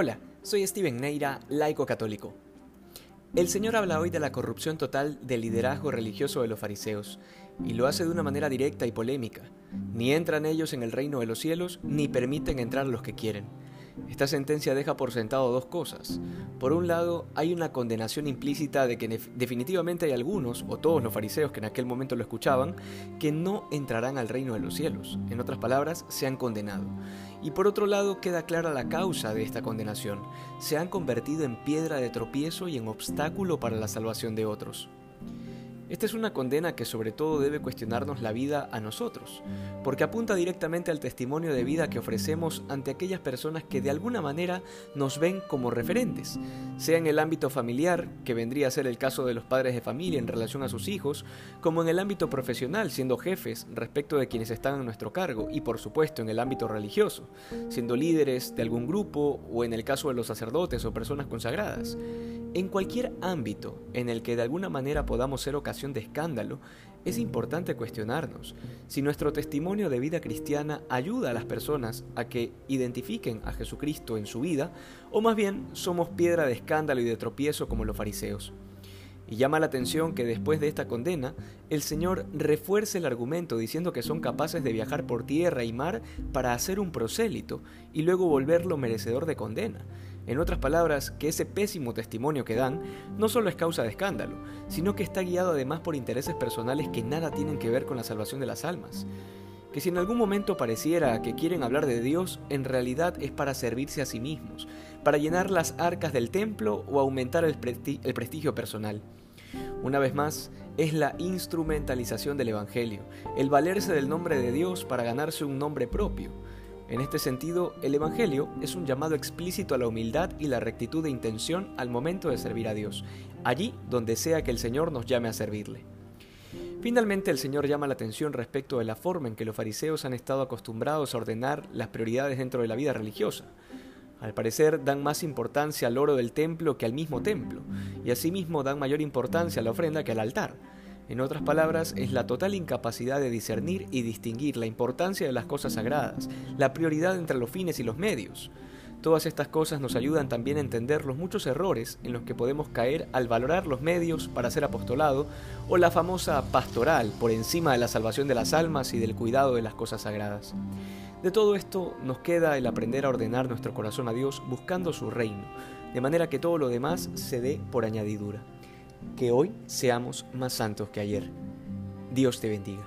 Hola, soy Steven Neira, laico católico. El Señor habla hoy de la corrupción total del liderazgo religioso de los fariseos, y lo hace de una manera directa y polémica. Ni entran ellos en el reino de los cielos, ni permiten entrar los que quieren. Esta sentencia deja por sentado dos cosas. Por un lado, hay una condenación implícita de que definitivamente hay algunos, o todos los fariseos que en aquel momento lo escuchaban, que no entrarán al reino de los cielos. En otras palabras, se han condenado. Y por otro lado, queda clara la causa de esta condenación. Se han convertido en piedra de tropiezo y en obstáculo para la salvación de otros. Esta es una condena que sobre todo debe cuestionarnos la vida a nosotros, porque apunta directamente al testimonio de vida que ofrecemos ante aquellas personas que de alguna manera nos ven como referentes, sea en el ámbito familiar, que vendría a ser el caso de los padres de familia en relación a sus hijos, como en el ámbito profesional, siendo jefes respecto de quienes están a nuestro cargo, y por supuesto en el ámbito religioso, siendo líderes de algún grupo o en el caso de los sacerdotes o personas consagradas. En cualquier ámbito en el que de alguna manera podamos ser ocasión de escándalo, es importante cuestionarnos si nuestro testimonio de vida cristiana ayuda a las personas a que identifiquen a Jesucristo en su vida, o más bien somos piedra de escándalo y de tropiezo como los fariseos. Y llama la atención que después de esta condena, el Señor refuerce el argumento diciendo que son capaces de viajar por tierra y mar para hacer un prosélito y luego volverlo merecedor de condena. En otras palabras, que ese pésimo testimonio que dan no solo es causa de escándalo, sino que está guiado además por intereses personales que nada tienen que ver con la salvación de las almas. Que si en algún momento pareciera que quieren hablar de Dios, en realidad es para servirse a sí mismos, para llenar las arcas del templo o aumentar el, el prestigio personal. Una vez más, es la instrumentalización del Evangelio, el valerse del nombre de Dios para ganarse un nombre propio. En este sentido, el Evangelio es un llamado explícito a la humildad y la rectitud de intención al momento de servir a Dios, allí donde sea que el Señor nos llame a servirle. Finalmente, el Señor llama la atención respecto de la forma en que los fariseos han estado acostumbrados a ordenar las prioridades dentro de la vida religiosa. Al parecer dan más importancia al oro del templo que al mismo templo, y asimismo dan mayor importancia a la ofrenda que al altar. En otras palabras, es la total incapacidad de discernir y distinguir la importancia de las cosas sagradas, la prioridad entre los fines y los medios. Todas estas cosas nos ayudan también a entender los muchos errores en los que podemos caer al valorar los medios para ser apostolado o la famosa pastoral por encima de la salvación de las almas y del cuidado de las cosas sagradas. De todo esto nos queda el aprender a ordenar nuestro corazón a Dios buscando su reino, de manera que todo lo demás se dé por añadidura que hoy seamos más santos que ayer. Dios te bendiga.